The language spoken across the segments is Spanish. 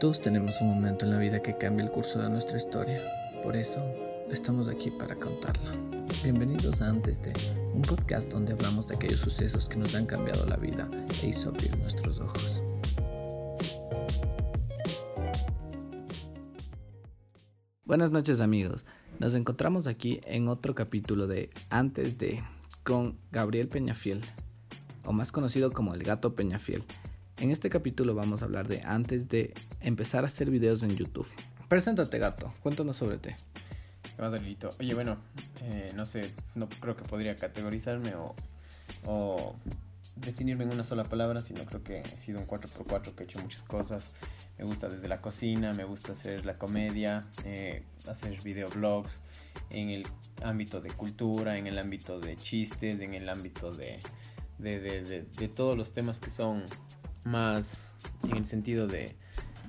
Todos tenemos un momento en la vida que cambia el curso de nuestra historia. Por eso, estamos aquí para contarla. Bienvenidos a Antes de, un podcast donde hablamos de aquellos sucesos que nos han cambiado la vida e hizo abrir nuestros ojos. Buenas noches amigos, nos encontramos aquí en otro capítulo de Antes de con Gabriel Peñafiel, o más conocido como el gato Peñafiel. En este capítulo vamos a hablar de antes de empezar a hacer videos en YouTube. Preséntate, gato. Cuéntanos sobre ti. ¿Qué más, delito? Oye, bueno, eh, no sé, no creo que podría categorizarme o, definirme en una sola palabra, sino creo que he sido un 4x4 que he hecho muchas cosas. Me gusta desde la cocina, me gusta hacer la comedia, eh, hacer videoblogs en el ámbito de cultura, en el ámbito de chistes, en el ámbito de todos los temas que son más en el sentido de,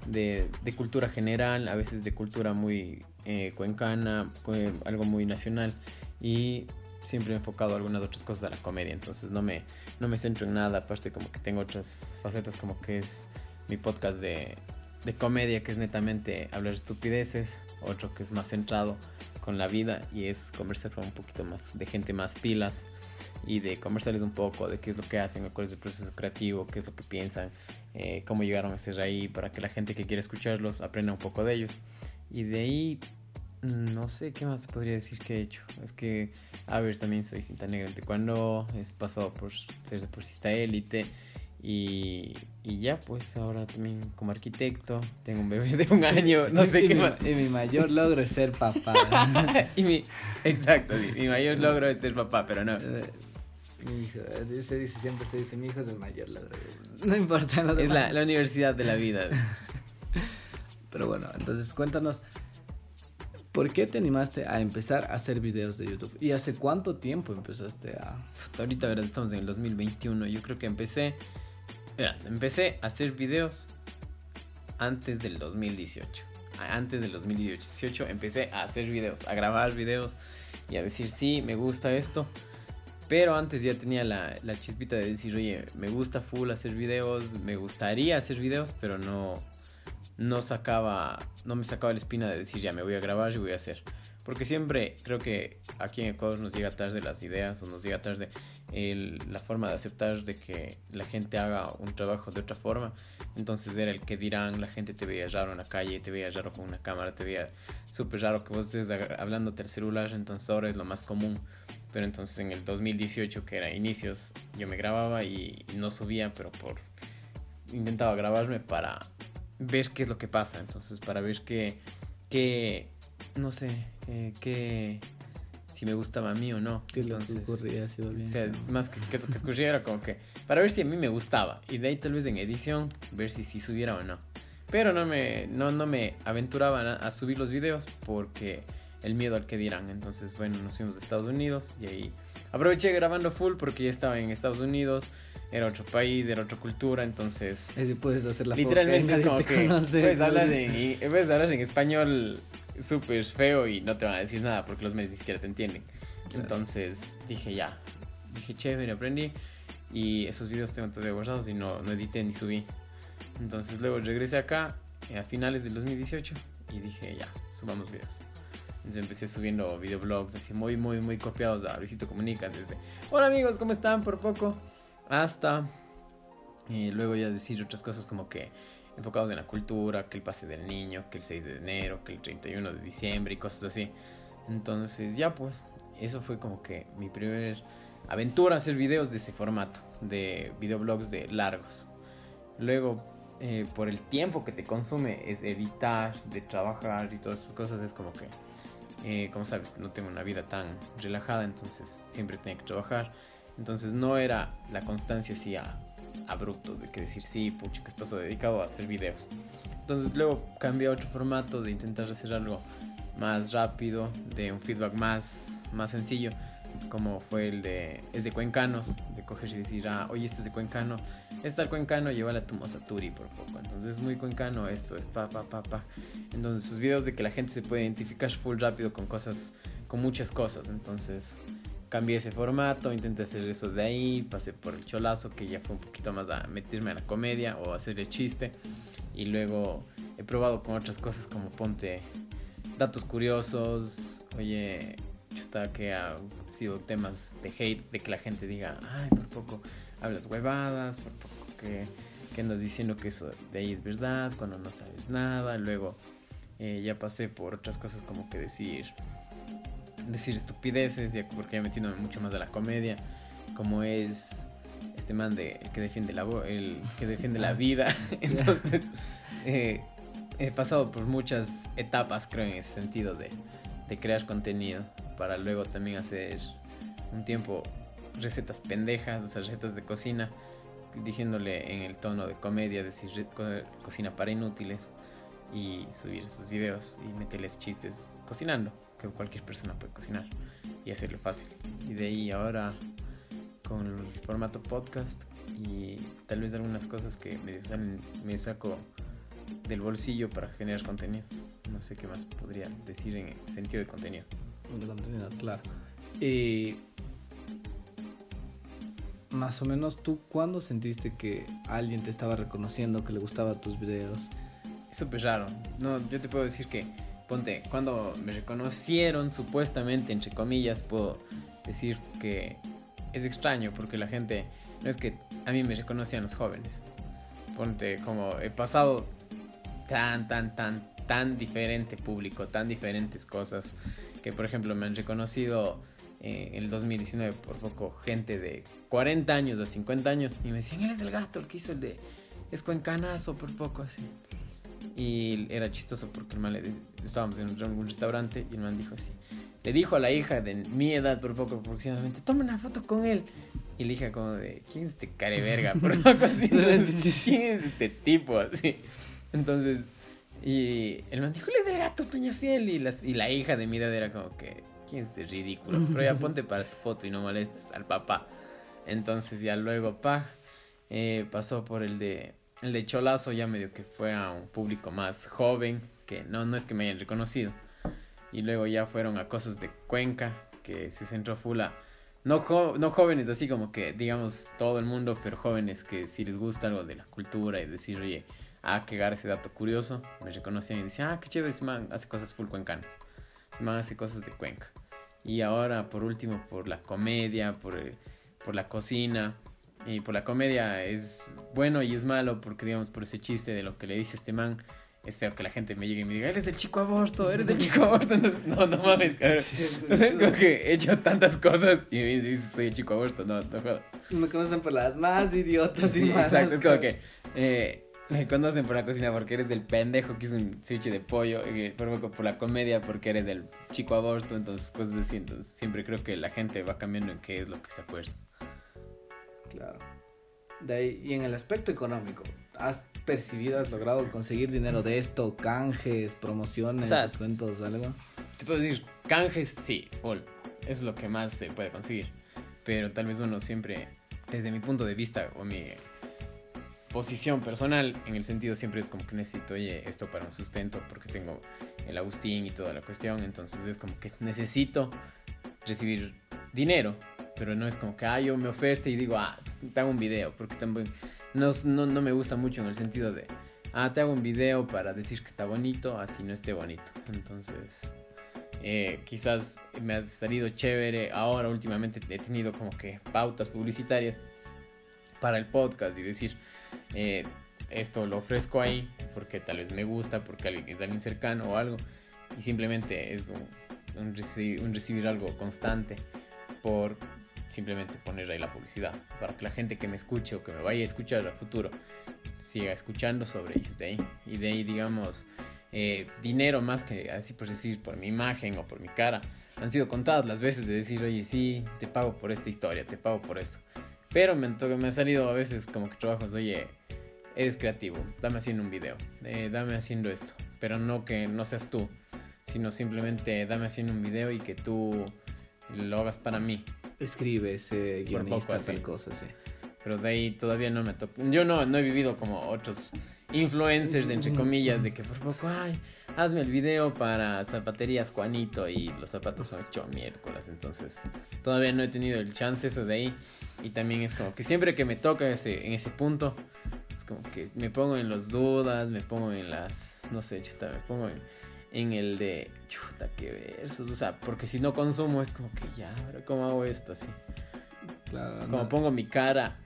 de, cultura general, a veces de cultura muy eh, cuencana, algo muy nacional y siempre he enfocado algunas otras cosas a la comedia, entonces no me, no me centro en nada, aparte como que tengo otras facetas como que es mi podcast de, de comedia que es netamente hablar estupideces, otro que es más centrado con la vida y es conversar con un poquito más de gente más pilas y de conversarles un poco de qué es lo que hacen, cuál es el proceso creativo, qué es lo que piensan, eh, cómo llegaron a ser ahí, para que la gente que quiere escucharlos aprenda un poco de ellos. Y de ahí, mm, no sé qué más podría decir que he hecho. Es que, a ver, también soy cinta negra en cuando he pasado por ser deportista élite. Y, y, ya, pues ahora también como arquitecto, tengo un bebé de un año, no sé qué mi, más. Y mi mayor logro es ser papá. y mi, exacto, mi mayor logro es ser papá, pero no. Eh, mi hijo, se dice, siempre se dice, mi hijo es el mayor. No importa. es la, la, universidad de la vida. Pero bueno, entonces cuéntanos, ¿por qué te animaste a empezar a hacer videos de YouTube? ¿Y hace cuánto tiempo empezaste a...? Ahorita, verdad, estamos en el 2021. Yo creo que empecé... Mira, empecé a hacer videos antes del 2018. Antes del 2018 empecé a hacer videos, a grabar videos y a decir, sí, me gusta esto pero antes ya tenía la, chispita de decir, oye, me gusta full hacer videos, me gustaría hacer videos, pero no, no sacaba, no me sacaba la espina de decir, ya me voy a grabar y voy a hacer. Porque siempre creo que aquí en Ecuador nos llega tarde las ideas o nos llega tarde el, la forma de aceptar de que la gente haga un trabajo de otra forma. Entonces era el que dirán, la gente te veía raro en la calle, te veía raro con una cámara, te veía súper raro que vos estés hablando del celular, entonces ahora es lo más común. Pero entonces en el 2018, que era inicios, yo me grababa y, no subía, pero por intentaba grabarme para ver qué es lo que pasa. Entonces, para ver qué, qué no sé, eh, qué, si me gustaba a mí o no. ¿Qué Entonces, ocurría? o sea, más que, que lo que ocurría era como que para ver si a mí me gustaba y de ahí tal vez en edición ver si, si subiera o no. Pero no me, no, no me aventuraba a subir los videos porque el miedo al que dirán. Entonces, bueno, nos fuimos a Estados Unidos y ahí aproveché grabando full porque ya estaba en Estados Unidos, era otro país, era otra cultura, entonces... Así puedes hacer la Literalmente es como que puedes hablar, en, puedes hablar en español súper feo y no te van a decir nada porque los medios ni siquiera te entienden. Entonces dije ya, dije chévere, aprendí y esos videos tengo todavía guardados y no, no edité ni subí. Entonces luego regresé acá eh, a finales del 2018 y dije ya, subamos videos. Entonces empecé subiendo videoblogs así muy, muy, muy copiados a Luisito Comunica. Desde, hola amigos, ¿cómo están? Por poco. Hasta y luego ya decir otras cosas como que enfocados en la cultura, que el pase del niño, que el 6 de enero, que el 31 de diciembre y cosas así. Entonces ya pues, eso fue como que mi primer aventura hacer videos de ese formato, de videoblogs de largos. Luego, eh, por el tiempo que te consume, es editar, de trabajar y todas estas cosas, es como que eh, como sabes, no tengo una vida tan relajada, entonces siempre tenía que trabajar. Entonces no era la constancia así abrupto de que decir, sí, pucha, que paso dedicado a hacer videos. Entonces luego cambié a otro formato de intentar hacer algo más rápido, de un feedback más, más sencillo como fue el de, es de cuencanos, de coger y decir, ah, oye, este es de cuencano, está el cuencano, llévala a tu Mosaturi por poco. Entonces es muy cuencano esto, es pa, pa, pa, pa. Entonces sus videos de que la gente se puede identificar full rápido con cosas, con muchas cosas. Entonces cambié ese formato, intenté hacer eso de ahí, pasé por el cholazo, que ya fue un poquito más a meterme a la comedia o a hacer el chiste. Y luego he probado con otras cosas como ponte datos curiosos, oye, chuta, que ha sido temas de hate, de que la gente diga, ay, por poco hablas huevadas, por poco que, que andas diciendo que eso de ahí es verdad, cuando no sabes nada, luego eh, ya pasé por otras cosas como que decir decir estupideces, ya, porque ya metiéndome mucho más a la comedia, como es este man de el que defiende la el que defiende la vida. Entonces, eh, he pasado por muchas etapas, creo, en ese sentido de, de crear contenido para luego también hacer un tiempo recetas pendejas, o sea, recetas de cocina, diciéndole en el tono de comedia, decir cocina para inútiles y subir sus videos y meterles chistes cocinando, que cualquier persona puede cocinar y hacerlo fácil. Y de ahí ahora con el formato podcast y tal vez algunas cosas que me, me saco del bolsillo para generar contenido. No sé qué más podría decir en el sentido de contenido. De contenido, claro. Y más o menos tú, ¿cuándo sentiste que alguien te estaba reconociendo que le gustaban tus videos? Es súper raro. No, yo te puedo decir que, ponte, cuando me reconocieron supuestamente, entre comillas, puedo decir que es extraño porque la gente, no es que a mí me reconocían los jóvenes. Ponte, como he pasado tan, tan, tan, tan diferente público, tan diferentes cosas, que por ejemplo me han reconocido eh, en el 2019 por poco gente de 40 años o 50 años y me decían, él es el gato, el que hizo el de es cuencanazo por poco así. Y era chistoso porque el man estábamos en un restaurante y el man dijo así, le dijo a la hija de mi edad por poco aproximadamente, toma una foto con él. Y la hija como de, ¿quién es este careverga? Por poco así, ¿quién es este tipo? Así. Entonces, y el man dijo, él es el gato Peñafiel. Y, y la hija de mi edad era como que, ¿quién es este ridículo? Pero ya ponte para tu foto y no molestes al papá. Entonces ya luego, pa, eh, pasó por el de, el de Cholazo, ya medio que fue a un público más joven, que no, no es que me hayan reconocido. Y luego ya fueron a cosas de Cuenca, que se centró full a, no, no jóvenes así como que, digamos, todo el mundo, pero jóvenes que si les gusta algo de la cultura y decir, oye, a quedar ese dato curioso. Me reconocían y decían, ah, qué chévere, ese man hace cosas full cuencanas. Ese man hace cosas de Cuenca. Y ahora, por último, por la comedia, por, eh, por la cocina. Y por la comedia es bueno y es malo porque, digamos, por ese chiste de lo que le dice este man, es feo que la gente me llegue y me diga, eres del chico aborto, eres del chico aborto. no, no mames, cabrón. es como que he hecho tantas cosas y me dice, soy el chico aborto. No, no jodas. Me conocen por las más idiotas y más. Exacto, es como que eh, me conocen por la cocina porque eres del pendejo que hizo un switch de pollo, y por, por la comedia porque eres del chico aborto, entonces cosas así. Entonces siempre creo que la gente va cambiando en qué es lo que se acuerda. Claro. De ahí, y en el aspecto económico, ¿has percibido, has logrado conseguir dinero de esto? ¿Canjes, promociones, descuentos, algo? Te puedo decir, canjes sí, full. Es lo que más se puede conseguir. Pero tal vez uno siempre, desde mi punto de vista o mi posición personal, en el sentido siempre es como que necesito, oye, esto para un sustento, porque tengo el Agustín y toda la cuestión, entonces es como que necesito recibir dinero, pero no es como que, ah, yo me oferte y digo, ah, te hago un video, porque también no, no, no me gusta mucho en el sentido de, ah, te hago un video para decir que está bonito, así no esté bonito. Entonces, eh, quizás me ha salido chévere. Ahora, últimamente, he tenido como que pautas publicitarias para el podcast y decir, eh, esto lo ofrezco ahí porque tal vez me gusta, porque es alguien cercano o algo, y simplemente es un, recibir, algo constante por simplemente poner ahí la publicidad, para que la gente que me escuche o que me vaya a escuchar a futuro siga escuchando sobre ellos. De ahí, y de ahí digamos, eh, dinero más que así por decir, por mi imagen o por mi cara, han sido contadas las veces de decir, oye, sí, te pago por esta historia, te pago por esto. Pero me, me ha salido a veces como que trabajos, oye, eres creativo, dame haciendo un video, eh, dame haciendo esto. Pero no que no seas tú, sino simplemente dame haciendo un video y que tú lo hagas para mí. Escribes, eh, guionista, tal cosa, sí. Pero de ahí todavía no me toca. Yo no, no he vivido como otros influencers, entre comillas, de que por poco, ay, hazme el video para zapaterías Juanito y los zapatos son 8 miércoles. Entonces, todavía no he tenido el chance eso de ahí. Y también es como que siempre que me toca ese, en ese punto, Es como que me pongo en los dudas, me pongo en las, no sé, chuta, me pongo en, en el de, chuta, qué versos, o sea, porque si no consumo es como que ya, ahora cómo hago esto así. Claro, como pongo mi cara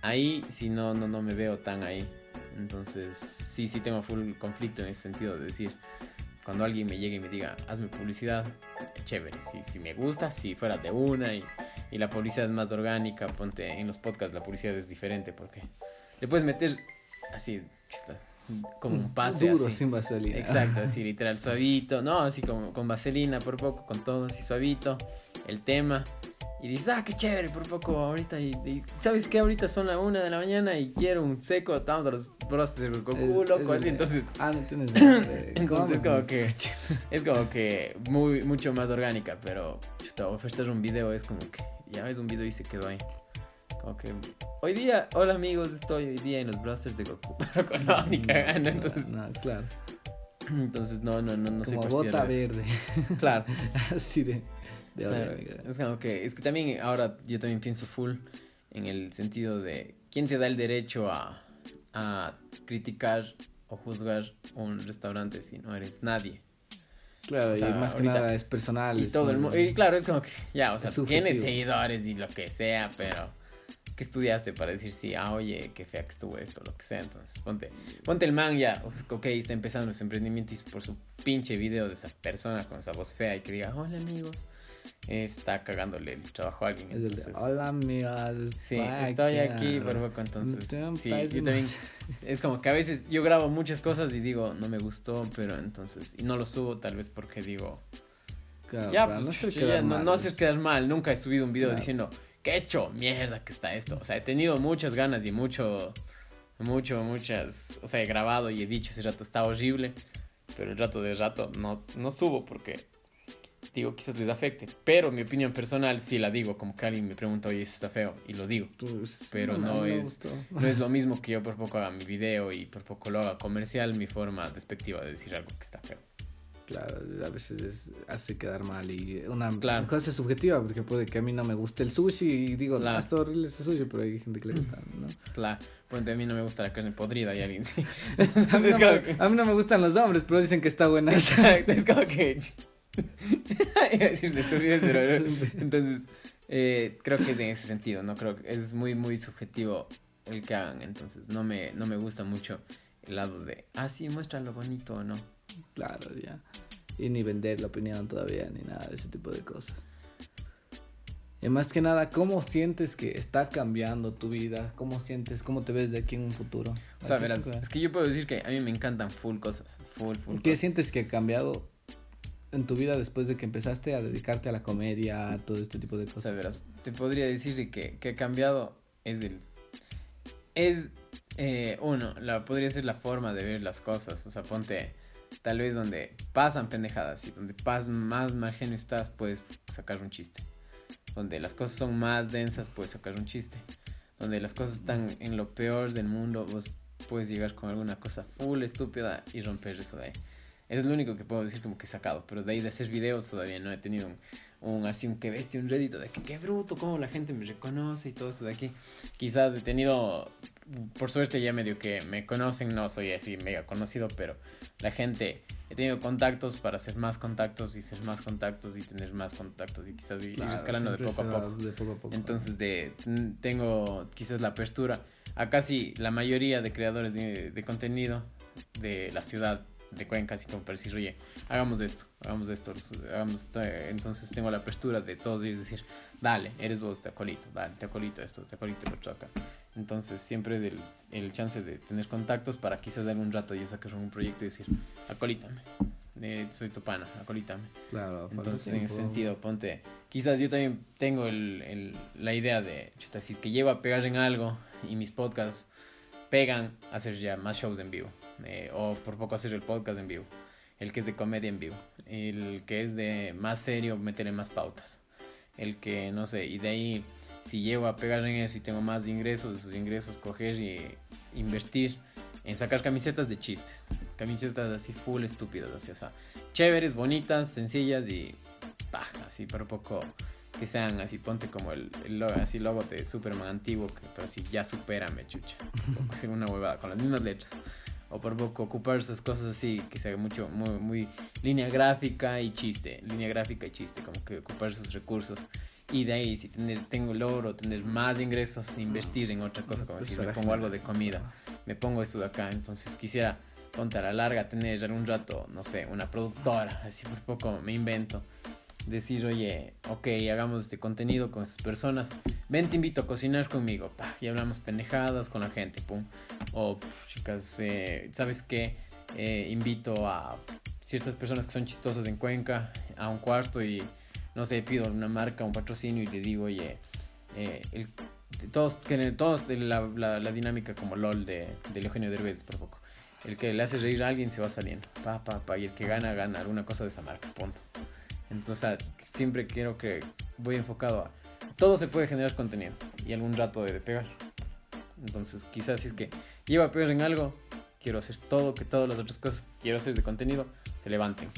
ahí, si no, no, no me veo tan ahí. Entonces, sí, sí tengo full conflicto en ese sentido de decir, cuando alguien me llegue y me diga, hazme publicidad, chévere, si, si me gusta, si fuera de una y, y, la publicidad es más orgánica, ponte en los podcasts la publicidad es diferente porque le puedes meter así, como un pase Duro, así. sin vaselina. Exacto, así literal, suavito, no, así como con vaselina por poco, con todo así suavito, el tema y dices, ah, qué chévere, por poco ahorita. Y, ¿sabes qué? Ahorita son la una de la mañana y quiero un seco. Estamos a los brostes del Goku, loco, así. Entonces. Ah, no tienes Entonces, es como que. Es como que muy, mucho más orgánica. Pero, chuta, ofertar un video es como que. Ya ves un video y se quedó ahí. Que. Hoy día, hola amigos, estoy hoy día en los blasters de Goku. Pero con no, ni cagando, entonces. No, claro. Entonces, no, no, no, no como bota verde. Claro. Así de es como que, es que también ahora yo también pienso full en el sentido de quién te da el derecho a, a criticar o juzgar un restaurante si no eres nadie. Claro, y más que nada es personal. Y todo el mundo. Y claro, es como que, ya, o sea, tienes seguidores y lo que sea, pero ¿qué estudiaste para decir sí? Ah, oye, qué fea que estuvo esto, lo que sea. Entonces, ponte, ponte el man ya, ok, está empezando su emprendimiento y por su pinche video de esa persona con esa voz fea y que diga, hola amigos, está cagándole el trabajo a alguien. Entonces, Hola amigas. Sí, estoy aquí por poco, entonces. Sí, yo también. Es como que a veces yo grabo muchas cosas y digo, no me gustó, pero entonces. Y no lo subo tal vez porque digo. ya, pues, no, no, haces quedar mal. Nunca he subido un video diciendo, qué hecho, mierda que está esto. O sea, he tenido muchas ganas y mucho. Mucho, muchas. O sea, he grabado y he dicho ese rato está horrible. Pero el rato de rato no, no subo porque digo, quizás les afecte. Pero mi opinión personal sí la digo, como que alguien me pregunta, oye, eso está feo, y lo digo. pero no, es, no es lo mismo que yo por poco haga mi video y por poco lo haga comercial, mi forma despectiva de decir algo que está feo. Claro, a veces hace quedar mal y una cosa subjetiva, porque puede que a mí no me guste el sushi y digo, claro. no, está horrible ese sushi, pero hay gente que le gusta, ¿no? Claro, pues a mí no me gusta la carne podrida y alguien sí. a, mí no me, a, mí no me, gustan los hombres, pero dicen que está buena. Exacto, es como que Iba a decir pero entonces eh, creo que es en ese sentido, ¿no? Creo que es muy, muy subjetivo el que hagan, entonces no me, no me gusta mucho el lado de, ah, sí, muestra lo bonito o no. Claro, ya. Y ni vender la opinión todavía, ni nada de ese tipo de cosas. Y más que nada, ¿cómo sientes que está cambiando tu vida? ¿Cómo sientes, cómo te ves de aquí en un futuro? O sea, verás, es que yo puedo decir que a mí me encantan full cosas, full, full ¿Qué sientes que ha cambiado en tu vida después de que empezaste a dedicarte a la comedia, a todo este tipo de cosas? O sea, verás, te podría decir que, que ha cambiado es el... Es, eh, uno, la, podría ser la forma de ver las cosas. O sea, ponte tal vez donde pasan pendejadas y donde pas, más margen estás, puedes sacar un chiste. Donde las cosas son más densas, puedes sacar un chiste. Donde las cosas están en lo peor del mundo, vos puedes llegar con alguna cosa full estúpida y romper eso de ahí. Es lo único que puedo decir como que he sacado. Pero de ahí de hacer videos todavía no he tenido un, así un que bestia, un rédito de que qué bruto, cómo la gente me reconoce y todo eso de aquí. Quizás he tenido, por suerte ya medio que me conocen, no soy así mega conocido, pero la gente, he tenido contactos para hacer más contactos y ser más contactos y tener más contactos y quizás ir escalando de poco, de poco, a poco. Entonces de, tengo quizás la apertura a casi la mayoría de creadores de, de contenido de la ciudad de Cuenca, así como para decir, oye, hagamos esto, hagamos esto, hagamos entonces tengo la apertura de todos ellos decir, dale, eres vos, te acolito, dale, te acolito esto, te acolito lo acá. Entonces siempre es el, el, chance de tener contactos para quizás dar un rato y sacar un proyecto y decir, acolítame, eh, soy tu pana, acolítame. Claro, Entonces en ese sentido, ponte, quizás yo también tengo el, el, la idea de, chuta, si es que llego a pegar en algo y mis podcasts pegan, hacer ya más shows en vivo eh, o por poco hacer el podcast en vivo, el que es de comedia en vivo, el que es de más serio, meterle más pautas, el que no sé, y de ahí si llego a pegar en eso y tengo más ingresos, esos ingresos coger y invertir en sacar camisetas de chistes, camisetas así full estúpidas, así, o sea, chéveres, bonitas, sencillas y baja, así por poco que sean así, ponte como el, logo, así logo de Superman antiguo, pero así ya supérame, chucha. Hacer una huevada con las mismas letras. O por poco ocupar esas cosas así, que sea mucho, muy, muy línea gráfica y chiste. Línea gráfica y chiste, como que ocupar esos recursos. Y de ahí, si tener, tengo logro, tener más ingresos, invertir en otra cosa, como decir, me pongo algo de comida, me pongo esto de acá. Entonces quisiera, ponte a la larga, tener un rato, no sé, una productora, así por poco me invento decir, oye, ok, hagamos este contenido con estas personas, ven, te invito a cocinar conmigo, y hablamos pendejadas con la gente. O, chicas, eh, ¿sabes qué? Eh, invito a ciertas personas que son chistosas en Cuenca a un cuarto y, no sé, pido una marca, un patrocinio y le digo, oye, eh, todos, que todos la, la, dinámica como LOL de, de Eugenio Derbez, por poco. El que le hace reír a alguien se va saliendo, pa, pa, y el que gana, gana alguna cosa de esa marca, punto. Entonces, siempre quiero que voy enfocado a todo se puede generar contenido y algún rato de pegar. Entonces, quizás si es que llevo a pegar en algo, quiero hacer todo, que todas las otras cosas que quiero hacer de contenido se levanten.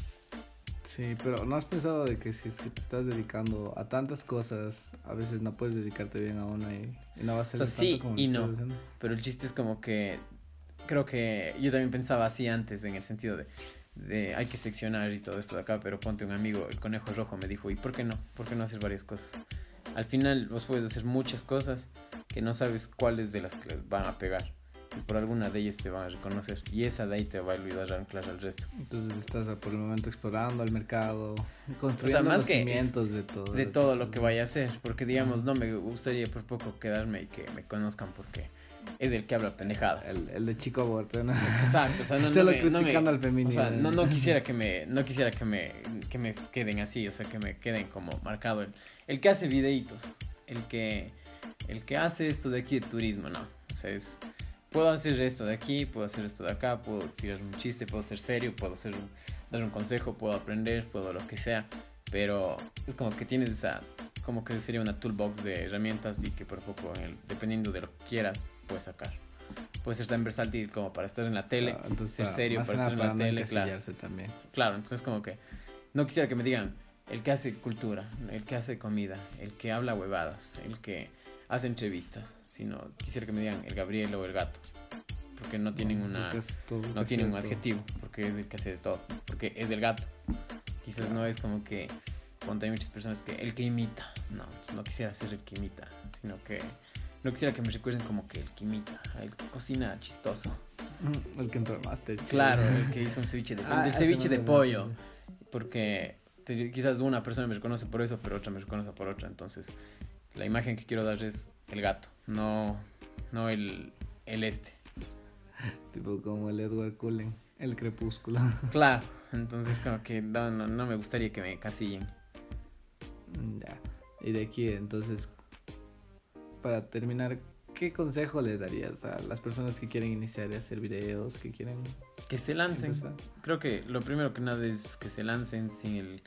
Sí, pero ¿no has pensado de que si es que te estás dedicando a tantas cosas, a veces no puedes dedicarte bien a una y, no va a ser o sea, sí y no. Pero el chiste es como que creo que yo también pensaba así antes en el sentido de de hay que seccionar y todo esto de acá, pero ponte un amigo, el conejo rojo me dijo, ¿y por qué no? ¿Por qué no hacer varias cosas? Al final vos puedes hacer muchas cosas que no sabes cuáles de las que van a pegar. Y por alguna de ellas te van a reconocer. Y esa de ahí te va a ayudar a anclar al resto. Entonces estás por el momento explorando el mercado, construyendo los cimientos de todo. De todo lo que vaya a hacer. Porque digamos, no me gustaría por poco quedarme y que me conozcan porque es el que habla pendejadas. El, el de chico aborto, ¿no? Exacto, o sea, no, no, me, no me, al feminismo. O sea, no, no quisiera que me, no quisiera que me, que me queden así, o sea, que me queden como marcado el, el que hace videitos, el que, el que hace esto de aquí de turismo, no, o sea, es, puedo hacer esto de aquí, puedo hacer esto de acá, puedo tirar un chiste, puedo ser serio, puedo hacer dar un consejo, puedo aprender, puedo lo que sea, pero es como que tienes esa, como que sería una toolbox de herramientas y que por poco, dependiendo de lo que quieras, puedes sacar. Puede ser tan versátil como para estar en la tele, ser serio para estar en la tele, claro. También. Claro, entonces como que no quisiera que me digan el que hace cultura, el que hace comida, el que habla huevadas, el que hace entrevistas, sino quisiera que me digan el Gabriel o el gato, porque no tienen una no tienen un adjetivo, porque es el que hace de todo, porque es del gato. Quizás no es como que cuando hay muchas personas que el que imita, no, no quisiera ser el que imita, sino que no quisiera que me recuerden como que el que imita, el que cocina chistoso. Mm, el que entró máster. Claro, el que hizo un ceviche de, ah, el ceviche de pollo. Porque quizás una persona me reconoce por eso, pero otra me reconoce por otra. Entonces, la imagen que quiero dar es el gato, no, no el, el este. Tipo como el Edward Cullen, el crepúsculo. Claro, entonces como que no, no, no me gustaría que me casillen. Ya. Y de aquí, entonces, para terminar, ¿qué consejo le darías a las personas que quieren iniciar a hacer videos, que quieren... Que se lancen. Creo que lo primero que nada es que se lancen sin el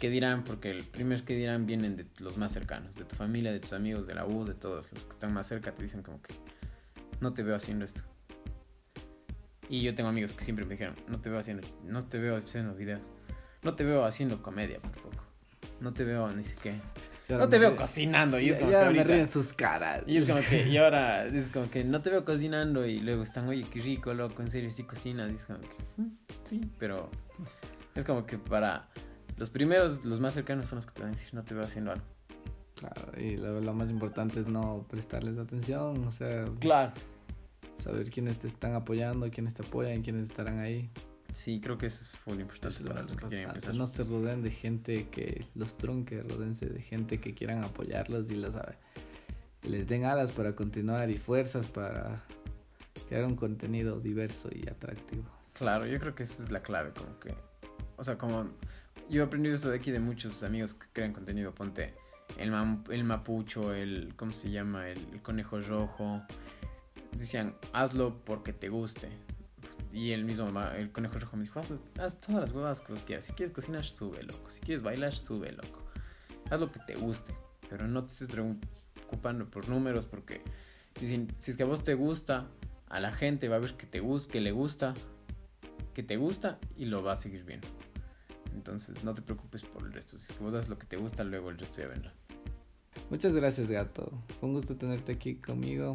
que dirán, porque el primer que dirán vienen de los más cercanos, de tu familia, de tus amigos, de la U, de todos los que están más cerca, te dicen como que no te veo haciendo esto. Y yo tengo amigos que siempre me dijeron, no te veo haciendo, no te veo haciendo videos, no te veo haciendo comedia por poco, no te veo ni siquiera no te veo cocinando. Y es como que ahorita... me ríen sus caras. Y es como que, y ahora es como que no te veo cocinando y luego están, oye, qué rico, loco, en serio, sí cocinas. Y es como que, mm, sí, pero es como que para los primeros, los más cercanos son los que te van a decir, no te veo haciendo algo. Claro, y lo, lo más importante es no prestarles atención, o sea, claro. saber quiénes te están apoyando, quiénes te apoyan, quiénes estarán ahí. Sí, creo que eso es muy importante para los que quieren empezar. No se rodeen de gente que los trunque, rodense de gente que quieran apoyarlos y los, les den alas para continuar y fuerzas para crear un contenido diverso y atractivo. Claro, yo creo que esa es la clave, como que, o sea, como yo he aprendido esto de aquí de muchos amigos que crean contenido, ponte el, el mapucho, el, ¿cómo se llama? El, el conejo rojo. Decían, hazlo porque te guste y el mismo, el conejo rojo me dijo, haz, todas las huevas que vos quieras. Si quieres cocinar, sube, loco. Si quieres bailar, sube, loco. Haz lo que te guste. Pero no te estés preocupando por números porque si, si es que a vos te gusta, a la gente va a ver que, te gusta, que le gusta, que te gusta y lo va a seguir viendo. Entonces no te preocupes por el resto. Si es que vos haces lo que te gusta, luego el resto ya vendrá. Muchas gracias, gato. Fue un gusto tenerte aquí conmigo.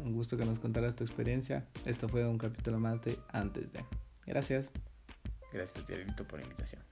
Un gusto que nos contaras tu experiencia. Esto fue un capítulo más de Antes de. Gracias. Gracias, Tiarito, por la invitación.